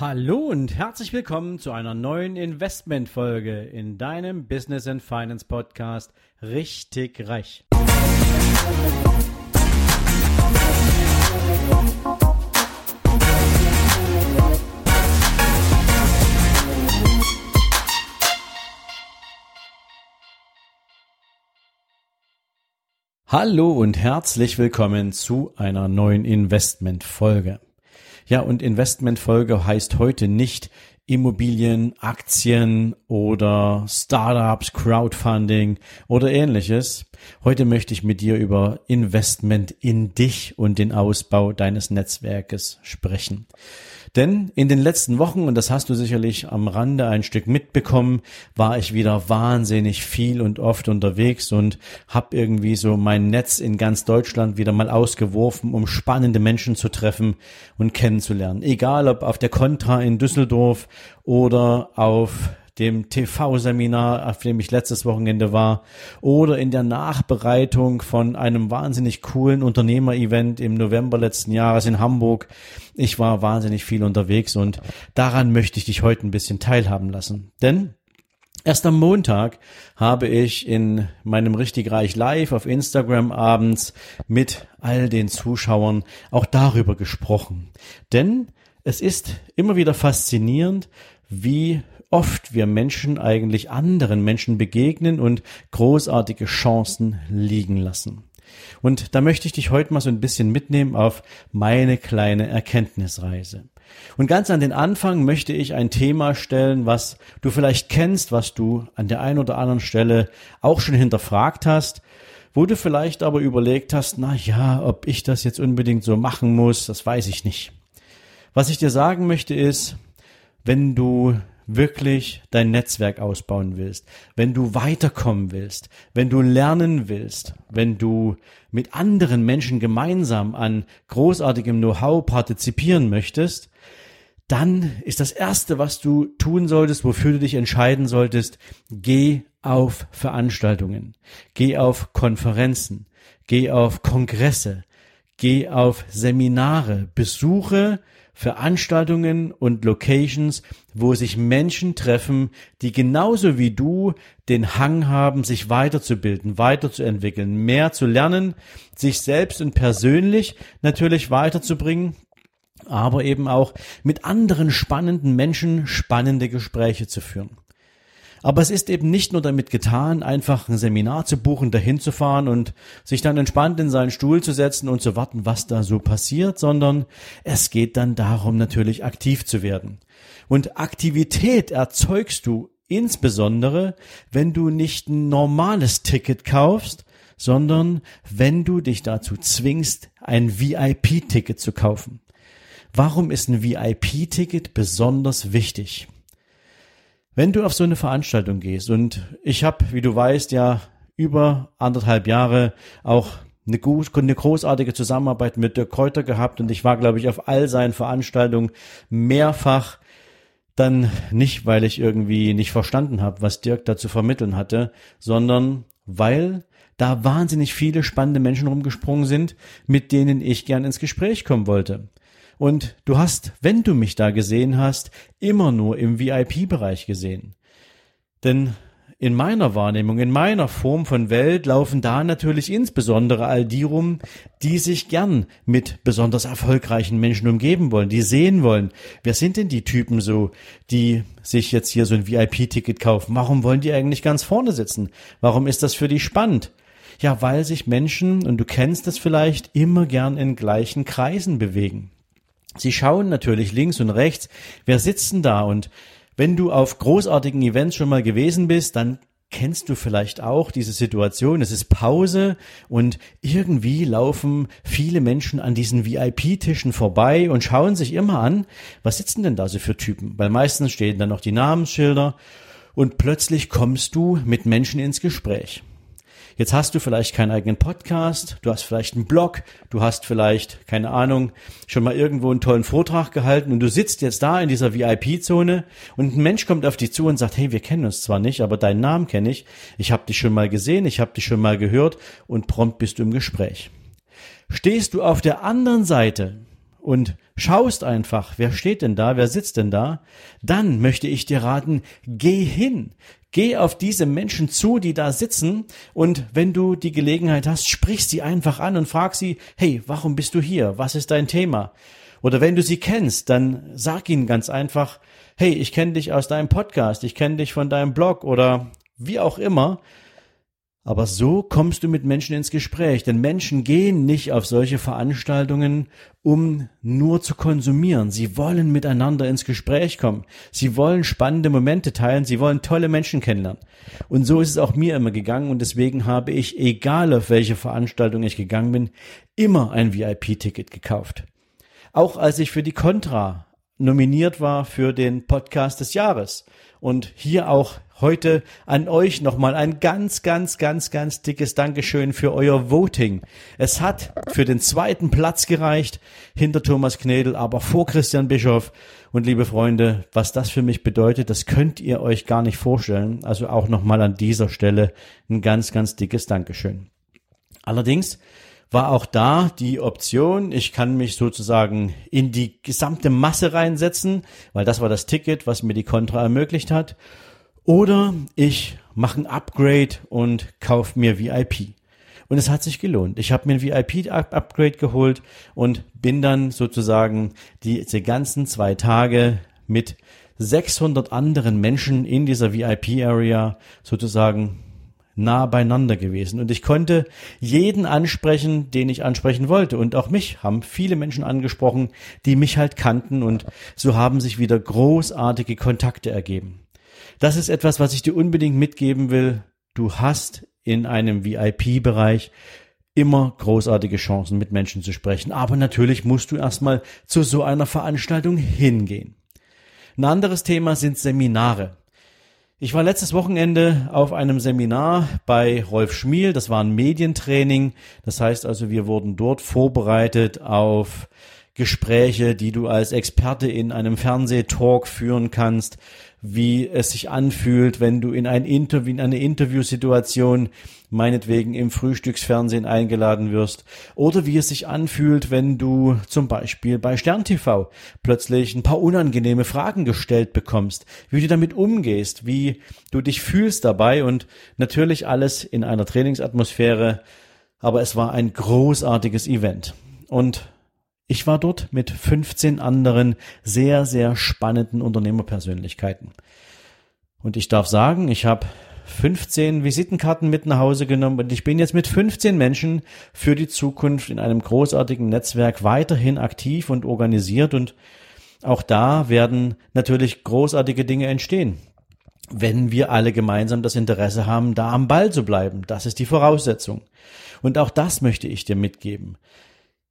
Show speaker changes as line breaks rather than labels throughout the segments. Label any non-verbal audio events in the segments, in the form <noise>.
Hallo und herzlich willkommen zu einer neuen Investmentfolge in deinem Business and Finance Podcast Richtig Reich. Hallo und herzlich willkommen zu einer neuen Investmentfolge. Ja, und Investmentfolge heißt heute nicht Immobilien, Aktien oder Startups, Crowdfunding oder ähnliches. Heute möchte ich mit dir über Investment in dich und den Ausbau deines Netzwerkes sprechen. Denn in den letzten Wochen, und das hast du sicherlich am Rande ein Stück mitbekommen, war ich wieder wahnsinnig viel und oft unterwegs und habe irgendwie so mein Netz in ganz Deutschland wieder mal ausgeworfen, um spannende Menschen zu treffen und kennenzulernen. Egal ob auf der Contra in Düsseldorf oder auf dem TV-Seminar, auf dem ich letztes Wochenende war, oder in der Nachbereitung von einem wahnsinnig coolen Unternehmer-Event im November letzten Jahres in Hamburg. Ich war wahnsinnig viel unterwegs und daran möchte ich dich heute ein bisschen teilhaben lassen. Denn Erst am Montag habe ich in meinem Richtig Reich Live auf Instagram abends mit all den Zuschauern auch darüber gesprochen. Denn es ist immer wieder faszinierend, wie oft wir Menschen eigentlich anderen Menschen begegnen und großartige Chancen liegen lassen. Und da möchte ich dich heute mal so ein bisschen mitnehmen auf meine kleine Erkenntnisreise. Und ganz an den Anfang möchte ich ein Thema stellen, was du vielleicht kennst, was du an der einen oder anderen Stelle auch schon hinterfragt hast, wo du vielleicht aber überlegt hast, na ja, ob ich das jetzt unbedingt so machen muss, das weiß ich nicht. Was ich dir sagen möchte ist, wenn du wirklich dein Netzwerk ausbauen willst, wenn du weiterkommen willst, wenn du lernen willst, wenn du mit anderen Menschen gemeinsam an großartigem Know-how partizipieren möchtest, dann ist das Erste, was du tun solltest, wofür du dich entscheiden solltest, geh auf Veranstaltungen, geh auf Konferenzen, geh auf Kongresse, geh auf Seminare, besuche Veranstaltungen und Locations, wo sich Menschen treffen, die genauso wie du den Hang haben, sich weiterzubilden, weiterzuentwickeln, mehr zu lernen, sich selbst und persönlich natürlich weiterzubringen, aber eben auch mit anderen spannenden Menschen spannende Gespräche zu führen. Aber es ist eben nicht nur damit getan, einfach ein Seminar zu buchen, dahin zu fahren und sich dann entspannt in seinen Stuhl zu setzen und zu warten, was da so passiert, sondern es geht dann darum, natürlich aktiv zu werden. Und Aktivität erzeugst du insbesondere, wenn du nicht ein normales Ticket kaufst, sondern wenn du dich dazu zwingst, ein VIP-Ticket zu kaufen. Warum ist ein VIP-Ticket besonders wichtig? Wenn du auf so eine Veranstaltung gehst und ich habe, wie du weißt, ja über anderthalb Jahre auch eine, gut, eine großartige Zusammenarbeit mit Dirk Kräuter gehabt und ich war, glaube ich, auf all seinen Veranstaltungen mehrfach dann nicht, weil ich irgendwie nicht verstanden habe, was Dirk da zu vermitteln hatte, sondern weil da wahnsinnig viele spannende Menschen rumgesprungen sind, mit denen ich gern ins Gespräch kommen wollte. Und du hast, wenn du mich da gesehen hast, immer nur im VIP-Bereich gesehen. Denn in meiner Wahrnehmung, in meiner Form von Welt laufen da natürlich insbesondere all die rum, die sich gern mit besonders erfolgreichen Menschen umgeben wollen, die sehen wollen, wer sind denn die Typen so, die sich jetzt hier so ein VIP-Ticket kaufen? Warum wollen die eigentlich ganz vorne sitzen? Warum ist das für die spannend? Ja, weil sich Menschen, und du kennst das vielleicht, immer gern in gleichen Kreisen bewegen. Sie schauen natürlich links und rechts, wer sitzt denn da? Und wenn du auf großartigen Events schon mal gewesen bist, dann kennst du vielleicht auch diese Situation. Es ist Pause und irgendwie laufen viele Menschen an diesen VIP-Tischen vorbei und schauen sich immer an, was sitzen denn da so für Typen? Weil meistens stehen dann noch die Namensschilder und plötzlich kommst du mit Menschen ins Gespräch. Jetzt hast du vielleicht keinen eigenen Podcast, du hast vielleicht einen Blog, du hast vielleicht, keine Ahnung, schon mal irgendwo einen tollen Vortrag gehalten und du sitzt jetzt da in dieser VIP-Zone und ein Mensch kommt auf dich zu und sagt, hey, wir kennen uns zwar nicht, aber deinen Namen kenne ich, ich habe dich schon mal gesehen, ich habe dich schon mal gehört und prompt bist du im Gespräch. Stehst du auf der anderen Seite und schaust einfach, wer steht denn da, wer sitzt denn da, dann möchte ich dir raten, geh hin. Geh auf diese Menschen zu, die da sitzen und wenn du die Gelegenheit hast, sprich sie einfach an und frag sie, hey, warum bist du hier? Was ist dein Thema? Oder wenn du sie kennst, dann sag ihnen ganz einfach, hey, ich kenne dich aus deinem Podcast, ich kenne dich von deinem Blog oder wie auch immer aber so kommst du mit Menschen ins Gespräch, denn Menschen gehen nicht auf solche Veranstaltungen, um nur zu konsumieren. Sie wollen miteinander ins Gespräch kommen. Sie wollen spannende Momente teilen. Sie wollen tolle Menschen kennenlernen. Und so ist es auch mir immer gegangen und deswegen habe ich, egal auf welche Veranstaltung ich gegangen bin, immer ein VIP-Ticket gekauft. Auch als ich für die Contra nominiert war für den Podcast des Jahres und hier auch heute an euch nochmal ein ganz, ganz, ganz, ganz dickes Dankeschön für euer Voting. Es hat für den zweiten Platz gereicht, hinter Thomas Knedel, aber vor Christian Bischof. Und liebe Freunde, was das für mich bedeutet, das könnt ihr euch gar nicht vorstellen. Also auch nochmal an dieser Stelle ein ganz, ganz dickes Dankeschön. Allerdings war auch da die Option, ich kann mich sozusagen in die gesamte Masse reinsetzen, weil das war das Ticket, was mir die Contra ermöglicht hat. Oder ich mache ein Upgrade und kaufe mir VIP. Und es hat sich gelohnt. Ich habe mir ein VIP-Upgrade geholt und bin dann sozusagen diese ganzen zwei Tage mit 600 anderen Menschen in dieser VIP-Area sozusagen nah beieinander gewesen. Und ich konnte jeden ansprechen, den ich ansprechen wollte. Und auch mich haben viele Menschen angesprochen, die mich halt kannten. Und so haben sich wieder großartige Kontakte ergeben. Das ist etwas, was ich dir unbedingt mitgeben will. Du hast in einem VIP-Bereich immer großartige Chancen, mit Menschen zu sprechen. Aber natürlich musst du erstmal zu so einer Veranstaltung hingehen. Ein anderes Thema sind Seminare. Ich war letztes Wochenende auf einem Seminar bei Rolf Schmiel. Das war ein Medientraining. Das heißt also, wir wurden dort vorbereitet auf Gespräche, die du als Experte in einem Fernsehtalk führen kannst wie es sich anfühlt, wenn du in ein Interview, in eine Interviewsituation meinetwegen im Frühstücksfernsehen eingeladen wirst oder wie es sich anfühlt, wenn du zum Beispiel bei Stern TV plötzlich ein paar unangenehme Fragen gestellt bekommst, wie du damit umgehst, wie du dich fühlst dabei und natürlich alles in einer Trainingsatmosphäre, aber es war ein großartiges Event. Und ich war dort mit 15 anderen sehr, sehr spannenden Unternehmerpersönlichkeiten. Und ich darf sagen, ich habe 15 Visitenkarten mit nach Hause genommen und ich bin jetzt mit 15 Menschen für die Zukunft in einem großartigen Netzwerk weiterhin aktiv und organisiert und auch da werden natürlich großartige Dinge entstehen. Wenn wir alle gemeinsam das Interesse haben, da am Ball zu bleiben, das ist die Voraussetzung. Und auch das möchte ich dir mitgeben.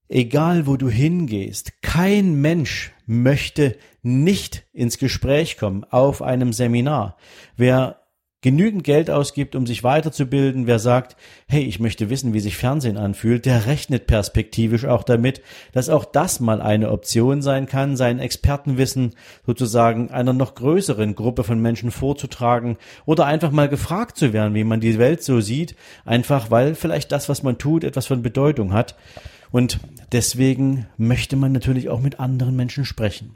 Egal wo du hingehst, kein Mensch möchte nicht ins Gespräch kommen auf einem Seminar. Wer genügend Geld ausgibt, um sich weiterzubilden, wer sagt, hey, ich möchte wissen, wie sich Fernsehen anfühlt, der rechnet perspektivisch auch damit, dass auch das mal eine Option sein kann, sein Expertenwissen sozusagen einer noch größeren Gruppe von Menschen vorzutragen oder einfach mal gefragt zu werden, wie man die Welt so sieht, einfach weil vielleicht das, was man tut, etwas von Bedeutung hat. Und deswegen möchte man natürlich auch mit anderen Menschen sprechen.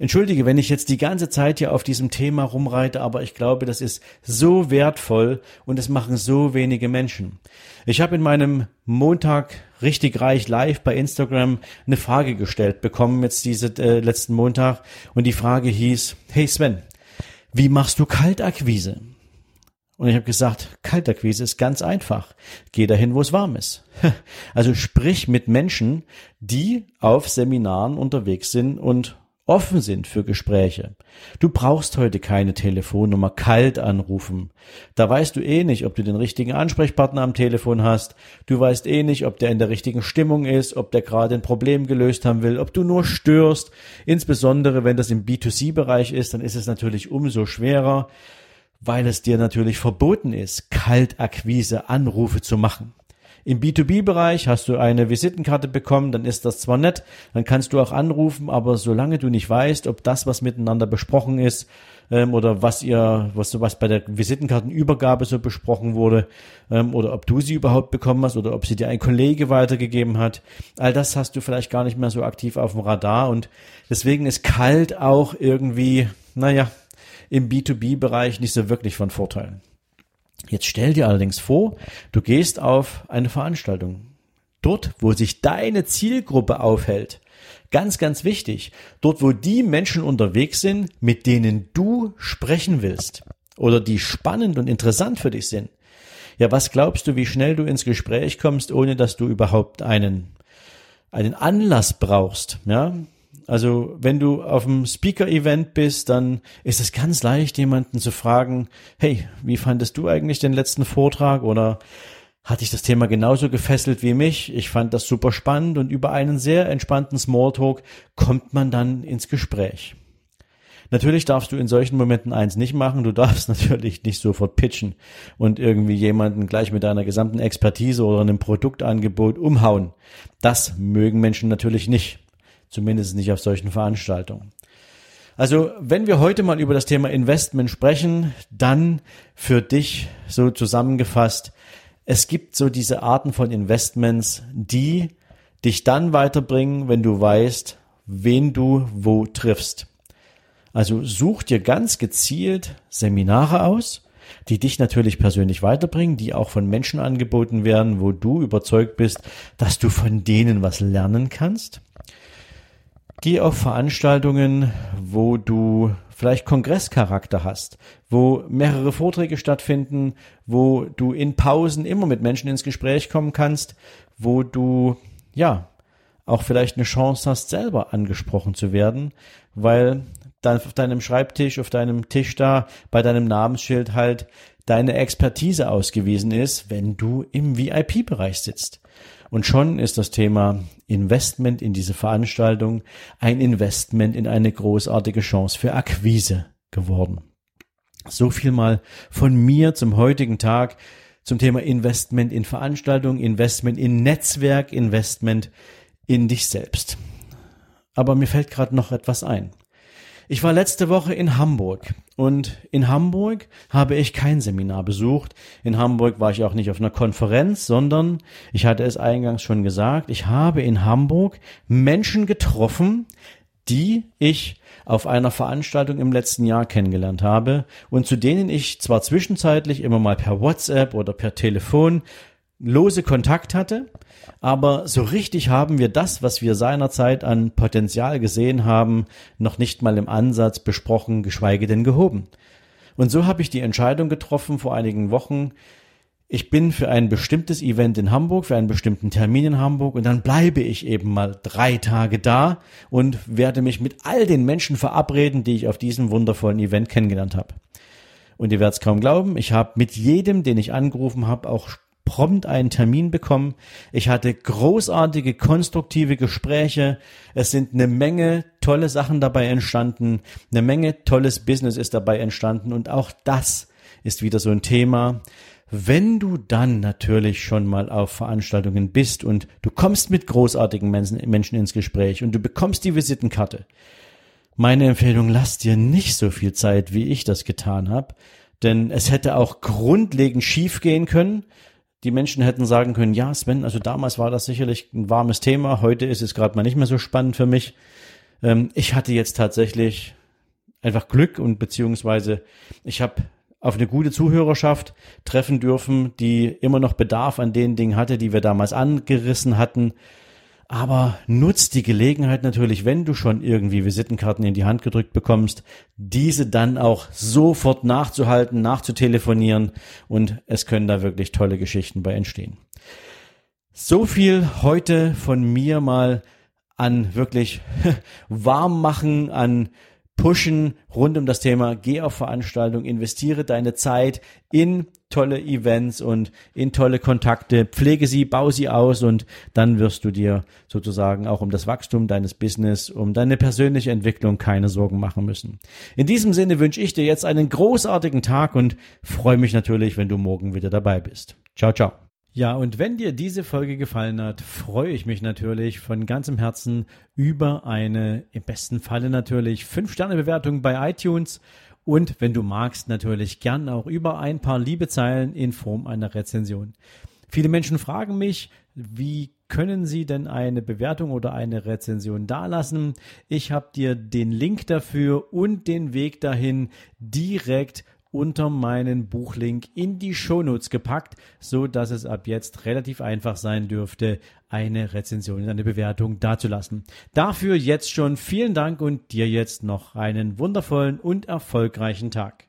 Entschuldige, wenn ich jetzt die ganze Zeit hier auf diesem Thema rumreite, aber ich glaube, das ist so wertvoll und es machen so wenige Menschen. Ich habe in meinem Montag richtig reich live bei Instagram eine Frage gestellt bekommen jetzt diese äh, letzten Montag und die Frage hieß: Hey Sven, wie machst du Kaltakquise? Und ich habe gesagt, Kaltakquise ist ganz einfach. Geh dahin, wo es warm ist. <laughs> Also sprich mit Menschen, die auf Seminaren unterwegs sind und offen sind für Gespräche. Du brauchst heute keine Telefonnummer kalt anrufen. Da weißt du eh nicht, ob du den richtigen Ansprechpartner am Telefon hast. Du weißt eh nicht, ob der in der richtigen Stimmung ist, ob der gerade ein Problem gelöst haben will, ob du nur störst. Insbesondere wenn das im B2C-Bereich ist, dann ist es natürlich umso schwerer weil es dir natürlich verboten ist, Kaltakquise Anrufe zu machen. Im B2B-Bereich hast du eine Visitenkarte bekommen, dann ist das zwar nett, dann kannst du auch anrufen, aber solange du nicht weißt, ob das, was miteinander besprochen ist, ähm, oder was ihr, was was bei der Visitenkartenübergabe so besprochen wurde, ähm, oder ob du sie überhaupt bekommen hast oder ob sie dir ein Kollege weitergegeben hat. All das hast du vielleicht gar nicht mehr so aktiv auf dem Radar und deswegen ist kalt auch irgendwie, naja, im B2B-Bereich nicht so wirklich von Vorteil. Jetzt stell dir allerdings vor, du gehst auf eine Veranstaltung. Dort, wo sich deine Zielgruppe aufhält, Ganz, ganz wichtig. Dort, wo die Menschen unterwegs sind, mit denen du sprechen willst oder die spannend und interessant für dich sind. Ja, was glaubst du, wie schnell du ins Gespräch kommst, ohne dass du überhaupt einen, einen Anlass brauchst, ja? Also, wenn du auf einem Speaker-Event bist, dann ist es ganz leicht, jemanden zu fragen, hey, wie fandest du eigentlich den letzten Vortrag? Oder hat dich das Thema genauso gefesselt wie mich. Ich fand das super spannend und über einen sehr entspannten Smalltalk kommt man dann ins Gespräch. Natürlich darfst du in solchen Momenten eins nicht machen. Du darfst <laughs> natürlich nicht sofort pitchen und irgendwie jemanden gleich mit deiner gesamten Expertise oder einem Produktangebot umhauen. Das mögen Menschen natürlich nicht. Zumindest nicht auf solchen Veranstaltungen. Also, wenn wir heute mal über das Thema Investment sprechen, dann für dich so zusammengefasst, es gibt so diese Arten von Investments, die dich dann weiterbringen, wenn du weißt, wen du wo triffst. Also such dir ganz gezielt Seminare aus, die dich natürlich persönlich weiterbringen, die auch von Menschen angeboten werden, wo du überzeugt bist, dass du von denen was lernen kannst. Geh auf Veranstaltungen, wo du vielleicht Kongresscharakter hast, wo mehrere Vorträge stattfinden, wo du in Pausen immer mit Menschen ins Gespräch kommen kannst, wo du, ja, auch vielleicht eine Chance hast, selber angesprochen zu werden, weil dann auf deinem Schreibtisch, auf deinem Tisch da, bei deinem Namensschild halt deine Expertise ausgewiesen ist, wenn du im VIP-Bereich sitzt. Und schon ist das Thema Investment in diese Veranstaltung ein Investment in eine großartige Chance für Akquise geworden. So viel mal von mir zum heutigen Tag zum Thema Investment in Veranstaltungen, Investment in Netzwerk, Investment in dich selbst. Aber mir fällt gerade noch etwas ein. Ich war letzte Woche in Hamburg und in Hamburg habe ich kein Seminar besucht. In Hamburg war ich auch nicht auf einer Konferenz, sondern ich hatte es eingangs schon gesagt, ich habe in Hamburg Menschen getroffen, die ich auf einer Veranstaltung im letzten Jahr kennengelernt habe und zu denen ich zwar zwischenzeitlich immer mal per WhatsApp oder per Telefon lose Kontakt hatte, aber so richtig haben wir das, was wir seinerzeit an Potenzial gesehen haben, noch nicht mal im Ansatz besprochen, geschweige denn gehoben. Und so habe ich die Entscheidung getroffen vor einigen Wochen, ich bin für ein bestimmtes Event in Hamburg, für einen bestimmten Termin in Hamburg und dann bleibe ich eben mal drei Tage da und werde mich mit all den Menschen verabreden, die ich auf diesem wundervollen Event kennengelernt habe. Und ihr werdet es kaum glauben, ich habe mit jedem, den ich angerufen habe, auch prompt einen Termin bekommen. Ich hatte großartige, konstruktive Gespräche. Es sind eine Menge tolle Sachen dabei entstanden. Eine Menge tolles Business ist dabei entstanden. Und auch das ist wieder so ein Thema. Wenn du dann natürlich schon mal auf Veranstaltungen bist und du kommst mit großartigen Menschen ins Gespräch und du bekommst die Visitenkarte, meine Empfehlung, lass dir nicht so viel Zeit, wie ich das getan habe, denn es hätte auch grundlegend schief gehen können die Menschen hätten sagen können, ja, Sven, also damals war das sicherlich ein warmes Thema, heute ist es gerade mal nicht mehr so spannend für mich. Ähm, ich hatte jetzt tatsächlich einfach Glück und beziehungsweise ich habe auf eine gute Zuhörerschaft treffen dürfen, die immer noch Bedarf an den Dingen hatte, die wir damals angerissen hatten aber nutzt die Gelegenheit natürlich, wenn du schon irgendwie Visitenkarten in die Hand gedrückt bekommst, diese dann auch sofort nachzuhalten, nachzutelefonieren und es können da wirklich tolle Geschichten bei entstehen. So viel heute von mir mal an wirklich <laughs> warm machen, an pushen rund um das Thema, geh auf Veranstaltungen, investiere deine Zeit in tolle Events und in tolle Kontakte, pflege sie, bau sie aus und dann wirst du dir sozusagen auch um das Wachstum deines Business, um deine persönliche Entwicklung keine Sorgen machen müssen. In diesem Sinne wünsche ich dir jetzt einen großartigen Tag und freue mich natürlich, wenn du morgen wieder dabei bist. Ciao, ciao. Ja, und wenn dir diese Folge gefallen hat, freue ich mich natürlich von ganzem Herzen über eine, im besten Falle natürlich, 5-Sterne-Bewertung bei iTunes und wenn du magst, natürlich gern auch über ein paar liebe Zeilen in Form einer Rezension. Viele Menschen fragen mich, wie können Sie denn eine Bewertung oder eine Rezension dalassen? Ich habe dir den Link dafür und den Weg dahin direkt unter meinen Buchlink in die Shownotes gepackt, so dass es ab jetzt relativ einfach sein dürfte, eine Rezension, eine Bewertung dazulassen. Dafür jetzt schon vielen Dank und dir jetzt noch einen wundervollen und erfolgreichen Tag.